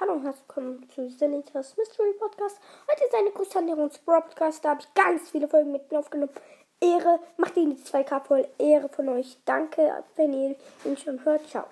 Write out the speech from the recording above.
Hallo und herzlich willkommen zu Sanitas Mystery Podcast. Heute ist eine große Ernährungs-Podcast. Da habe ich ganz viele Folgen mit mir aufgenommen. Ehre, macht Ihnen die 2K voll. Ehre von euch. Danke, wenn ihr ihn schon hört. Ciao.